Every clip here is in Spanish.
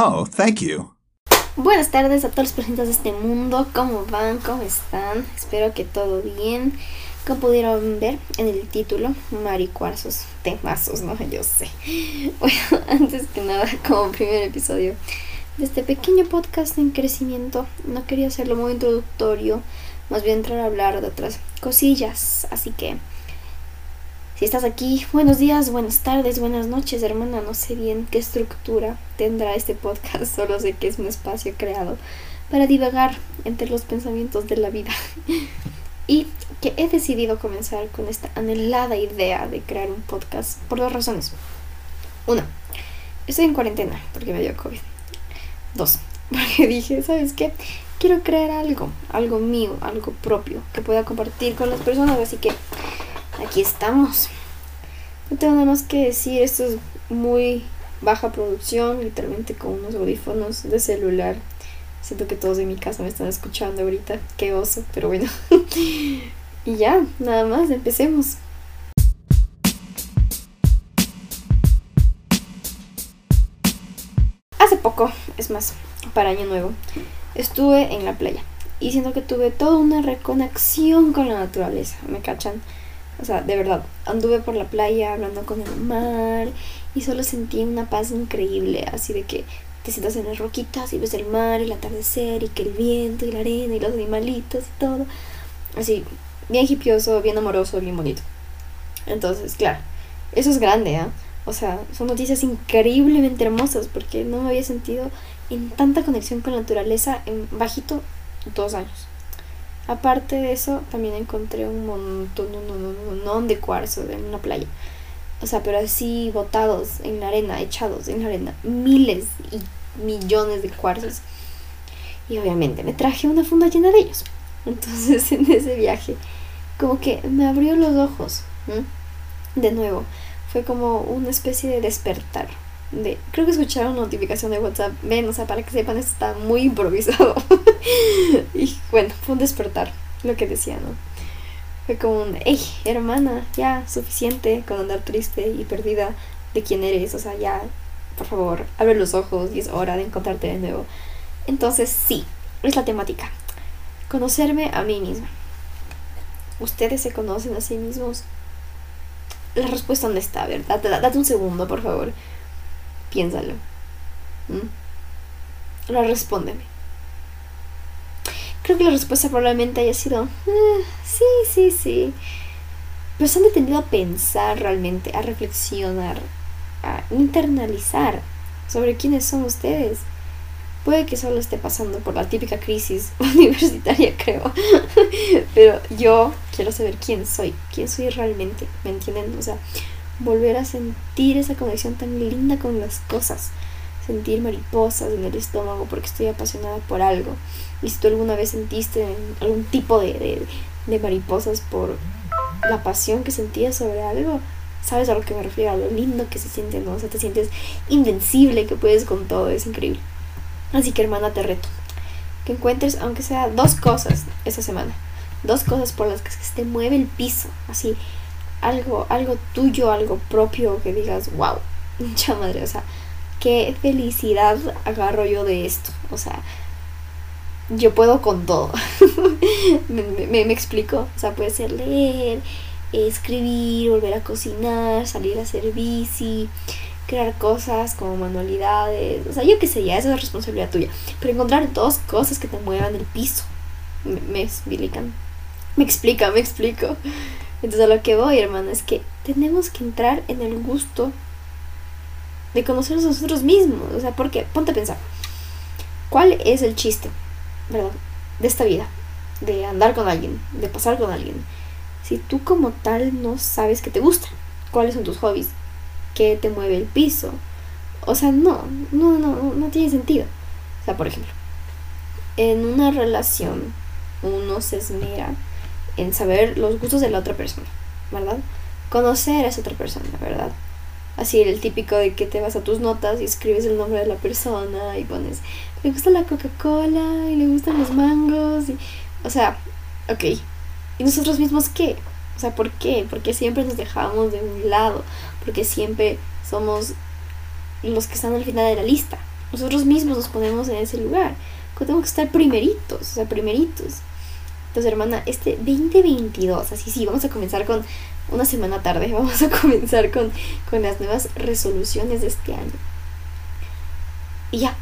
Oh, thank you. Buenas tardes a todos los presentes de este mundo. ¿Cómo van? ¿Cómo están? Espero que todo bien. Como pudieron ver en el título, maricuarzos, temazos, ¿no? Yo sé. Bueno, antes que nada, como primer episodio de este pequeño podcast en crecimiento, no quería hacerlo muy introductorio, más bien entrar a hablar de otras cosillas. Así que, si estás aquí, buenos días, buenas tardes, buenas noches, hermana. No sé bien qué estructura tendrá este podcast, solo sé que es un espacio creado para divagar entre los pensamientos de la vida. y que he decidido comenzar con esta anhelada idea de crear un podcast por dos razones. Una, estoy en cuarentena porque me dio COVID. Dos, porque dije, ¿sabes qué? Quiero crear algo, algo mío, algo propio, que pueda compartir con las personas, así que aquí estamos. No tengo nada más que decir, esto es muy baja producción, literalmente con unos audífonos de celular. Siento que todos en mi casa me están escuchando ahorita, qué oso, pero bueno. y ya, nada más, empecemos. Hace poco, es más, para Año Nuevo, estuve en la playa y siento que tuve toda una reconexión con la naturaleza, ¿me cachan? O sea, de verdad, anduve por la playa hablando con el mar y solo sentí una paz increíble, así de que te sientas en las roquitas y ves el mar, el atardecer y que el viento y la arena y los animalitos y todo. Así, bien hipioso, bien amoroso, bien bonito. Entonces, claro, eso es grande, ¿ah? O sea, son noticias increíblemente hermosas porque no me había sentido en tanta conexión con la naturaleza en bajito dos años. Aparte de eso, también encontré un montón, un montón de cuarzo en una playa. O sea, pero así botados en la arena, echados en la arena. Miles y millones de cuarzos. Y obviamente me traje una funda llena de ellos. Entonces en ese viaje, como que me abrió los ojos. De nuevo, fue como una especie de despertar. De, creo que escucharon notificación de WhatsApp. Ven, o sea, para que sepan, esto está muy improvisado. y bueno, fue un despertar, lo que decía, ¿no? Fue como un, hey, hermana, ya, suficiente con andar triste y perdida de quién eres. O sea, ya, por favor, abre los ojos y es hora de encontrarte de nuevo. Entonces, sí, es la temática. Conocerme a mí misma. ¿Ustedes se conocen a sí mismos? La respuesta dónde está, a ver, date, date un segundo, por favor. Piénsalo. ¿Mm? Ahora respóndeme. Creo que la respuesta probablemente haya sido, "Ah, sí, sí, sí. Pero se han detenido a pensar realmente, a reflexionar, a internalizar sobre quiénes son ustedes. Puede que solo esté pasando por la típica crisis universitaria, creo. Pero yo quiero saber quién soy, quién soy realmente, ¿me entienden? O sea, volver a sentir esa conexión tan linda con las cosas. Sentir mariposas en el estómago porque estoy apasionada por algo. Y si tú alguna vez sentiste algún tipo de, de, de mariposas por la pasión que sentías sobre algo, sabes a lo que me refiero, a lo lindo que se siente, ¿no? O sea, te sientes invencible, que puedes con todo, es increíble. Así que hermana, te reto. Que encuentres, aunque sea dos cosas esa semana. Dos cosas por las que te mueve el piso. Así, algo, algo tuyo, algo propio que digas, wow, mucha madre, o sea, qué felicidad agarro yo de esto. O sea, yo puedo con todo. me, me, me, explico. O sea, puede ser leer, escribir, volver a cocinar, salir a hacer bici, crear cosas como manualidades. O sea, yo qué sé, ya eso es responsabilidad tuya. Pero encontrar dos cosas que te muevan el piso. Me, me explican. Me explica, me explico. Entonces a lo que voy, hermano, es que tenemos que entrar en el gusto de conocernos a nosotros mismos. O sea, porque, ponte a pensar, ¿cuál es el chiste, verdad, de esta vida? De andar con alguien, de pasar con alguien. Si tú como tal no sabes que te gusta, cuáles son tus hobbies, qué te mueve el piso. O sea, no, no, no, no tiene sentido. O sea, por ejemplo, en una relación uno se esmera en saber los gustos de la otra persona, ¿verdad? Conocer a esa otra persona, ¿verdad? Así el típico de que te vas a tus notas y escribes el nombre de la persona y pones, le gusta la Coca-Cola y le gustan los mangos. Y, o sea, ok. ¿Y nosotros mismos qué? O sea, ¿por qué? Porque siempre nos dejamos de un lado, porque siempre somos los que están al final de la lista. Nosotros mismos nos ponemos en ese lugar. Tengo que estar primeritos, o sea, primeritos. Entonces, hermana, este 2022, así sí, vamos a comenzar con una semana tarde, vamos a comenzar con, con las nuevas resoluciones de este año. Y ya,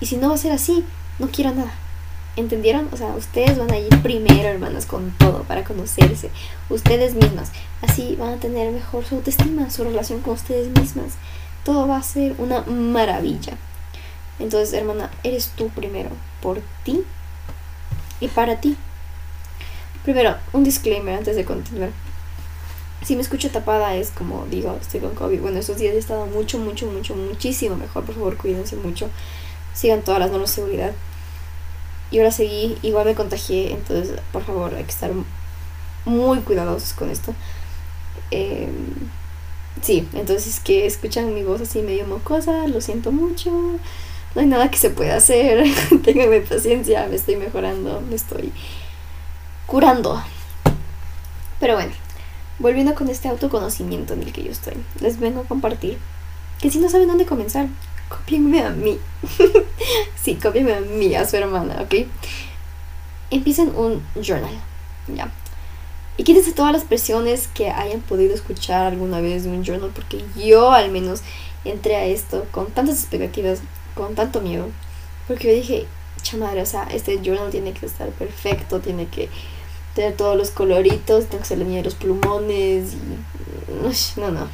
y si no va a ser así, no quiero nada. ¿Entendieron? O sea, ustedes van a ir primero, hermanas, con todo, para conocerse. Ustedes mismas. Así van a tener mejor su autoestima, su relación con ustedes mismas. Todo va a ser una maravilla. Entonces, hermana, eres tú primero, por ti y para ti. Primero, un disclaimer antes de continuar. Si me escucho tapada es como digo, estoy con COVID. Bueno, estos días he estado mucho, mucho, mucho, muchísimo mejor. Por favor, cuídense mucho. Sigan todas las normas de seguridad. Y ahora seguí, igual me contagié, entonces por favor hay que estar muy cuidadosos con esto. Eh, sí, entonces que escuchan mi voz así medio mocosa, lo siento mucho. No hay nada que se pueda hacer. Ténganme paciencia, me estoy mejorando, me estoy curando. Pero bueno, volviendo con este autoconocimiento en el que yo estoy, les vengo a compartir que si no saben dónde comenzar, Copienme a mí. sí, copienme a mí, a su hermana, ¿ok? Empiecen un journal, ¿ya? Y quítense todas las presiones que hayan podido escuchar alguna vez de un journal, porque yo al menos entré a esto con tantas expectativas, con tanto miedo, porque yo dije, chamadre, o sea, este journal tiene que estar perfecto, tiene que tener todos los coloritos, tengo que ser la niña de los plumones, y... no, no, no,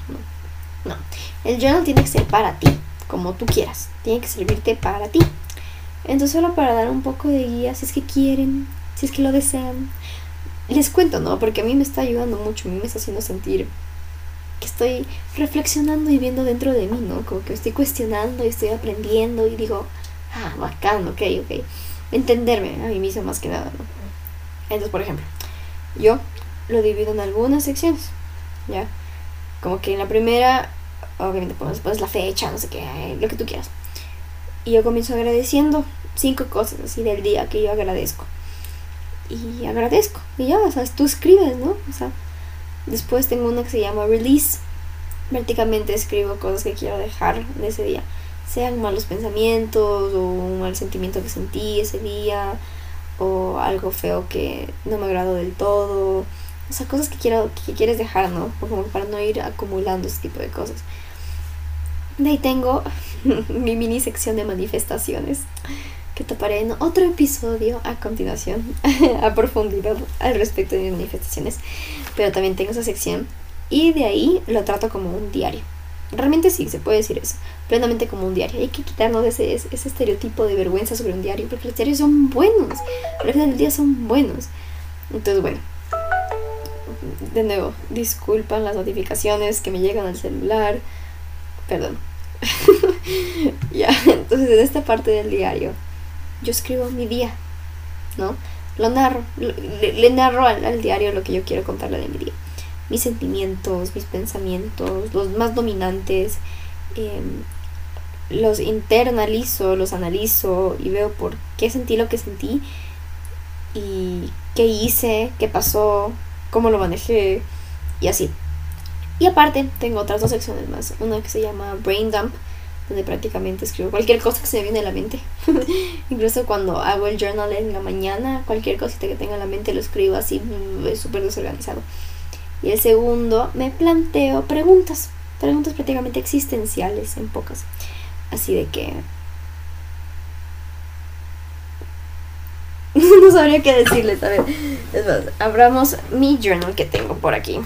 no. El journal tiene que ser para ti, como tú quieras. Tiene que servirte para ti. Entonces solo para dar un poco de guía, si es que quieren, si es que lo desean. Les cuento, ¿no? Porque a mí me está ayudando mucho, a mí me está haciendo sentir que estoy reflexionando y viendo dentro de mí, ¿no? Como que estoy cuestionando y estoy aprendiendo y digo, ah, bacán, ok, ok. Entenderme a mí misma más que nada, ¿no? Entonces, por ejemplo, yo lo divido en algunas secciones, ¿ya? Como que en la primera obviamente pones, la fecha, no sé qué, lo que tú quieras. Y yo comienzo agradeciendo cinco cosas así del día que yo agradezco. Y agradezco. Y ya, o sea, tú escribes, ¿no? O sea, después tengo una que se llama release. Prácticamente escribo cosas que quiero dejar de ese día. Sean malos pensamientos o un mal sentimiento que sentí ese día o algo feo que no me agradó del todo. O sea, cosas que quiero que quieres dejar, ¿no? Como para no ir acumulando ese tipo de cosas. De ahí tengo mi mini sección de manifestaciones que taparé en otro episodio a continuación a profundidad al respecto de mis manifestaciones. Pero también tengo esa sección y de ahí lo trato como un diario. Realmente sí, se puede decir eso. Plenamente como un diario. Hay que quitarnos ese, ese estereotipo de vergüenza sobre un diario porque los diarios son buenos. Al final del día son buenos. Entonces, bueno. De nuevo, disculpan las notificaciones que me llegan al celular Perdón. ya, entonces en esta parte del diario yo escribo mi día, ¿no? Lo narro, le, narro al, diario lo que yo quiero contarle de mi día. Mis sentimientos, mis pensamientos, los más dominantes, em, los internalizo, los analizo y veo por qué sentí lo que sentí y qué hice, qué pasó, cómo lo manejé y así. Y aparte, tengo otras dos secciones más. Una que se llama Brain Dump, donde prácticamente escribo cualquier cosa que se me viene a la mente. Incluso cuando hago el journal en la mañana, cualquier cosita que tenga en la mente lo escribo así, mm, es súper desorganizado. Y el segundo, me planteo preguntas. Preguntas prácticamente existenciales, en pocas. Así de que. no sabría qué decirles, a ver. Es más, abramos mi journal que tengo por aquí.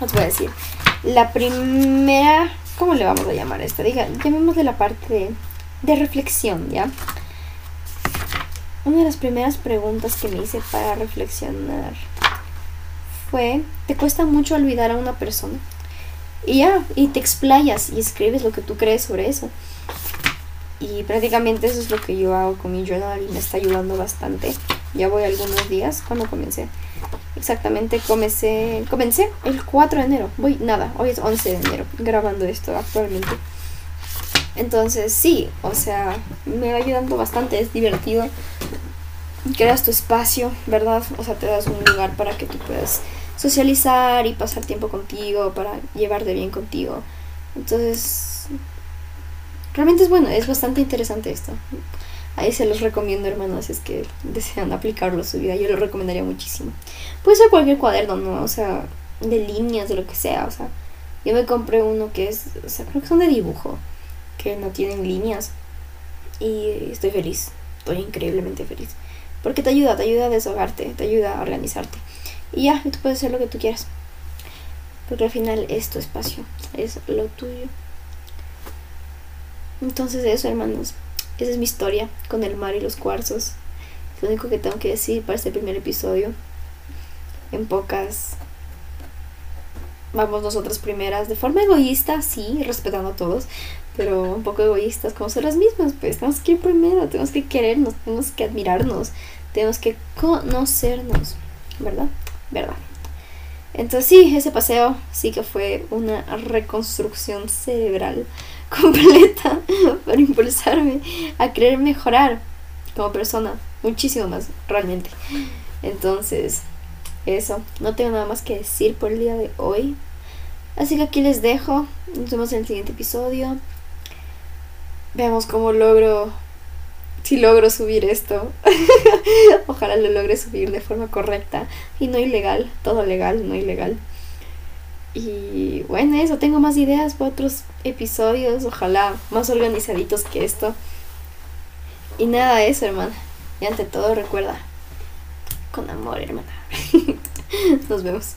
Os voy a decir. La primera, ¿cómo le vamos a llamar a esta? Diga, llamémosle la parte de, reflexión, ¿ya? Una de las primeras preguntas que me hice para reflexionar fue, ¿te cuesta mucho olvidar a una persona? Y ya, y te explayas y escribes lo que tú crees sobre eso. Y prácticamente eso es lo que yo hago con mi journal y me está ayudando bastante. Ya voy algunos días cuando comencé. Exactamente, comencé, comencé el 4 de enero. Voy, nada, hoy es 11 de enero grabando esto actualmente. Entonces, sí, o sea, me va ayudando bastante, es divertido. Creas tu espacio, ¿verdad? O sea, te das un lugar para que tú puedas socializar y pasar tiempo contigo, para llevarte bien contigo. Entonces, realmente es bueno, es bastante interesante esto. Ahí se los recomiendo, hermanos, si es que desean aplicarlo a su vida. Yo lo recomendaría muchísimo. Puede ser cualquier cuaderno, ¿no? O sea, de líneas, de lo que sea. O sea, yo me compré uno que es, o sea, creo que son de dibujo, que no tienen líneas. Y estoy feliz, estoy increíblemente feliz. Porque te ayuda, te ayuda a desahogarte, te ayuda a organizarte. Y ya, tú puedes hacer lo que tú quieras. Porque al final es tu espacio, es lo tuyo. Entonces eso, hermanos. Esa es mi historia con el mar y los cuarzos. Es lo único que tengo que decir para este primer episodio. En pocas. Vamos nosotras primeras, de forma egoísta, sí, respetando a todos, pero un poco egoístas como son las mismas, pues tenemos que ir primero, tenemos que querernos, tenemos que admirarnos, tenemos que conocernos, ¿verdad? ¿Verdad? Entonces sí, ese paseo sí que fue una reconstrucción cerebral completa para impulsarme a querer mejorar como persona muchísimo más realmente. Entonces, eso, no tengo nada más que decir por el día de hoy. Así que aquí les dejo. Nos vemos en el siguiente episodio. Veamos cómo logro si logro subir esto. Ojalá lo logre subir de forma correcta y no ilegal, todo legal, no ilegal. Y bueno, eso, tengo más ideas para otros episodios, ojalá más organizaditos que esto. Y nada eso, hermana. Y ante todo recuerda, con amor, hermana. Nos vemos.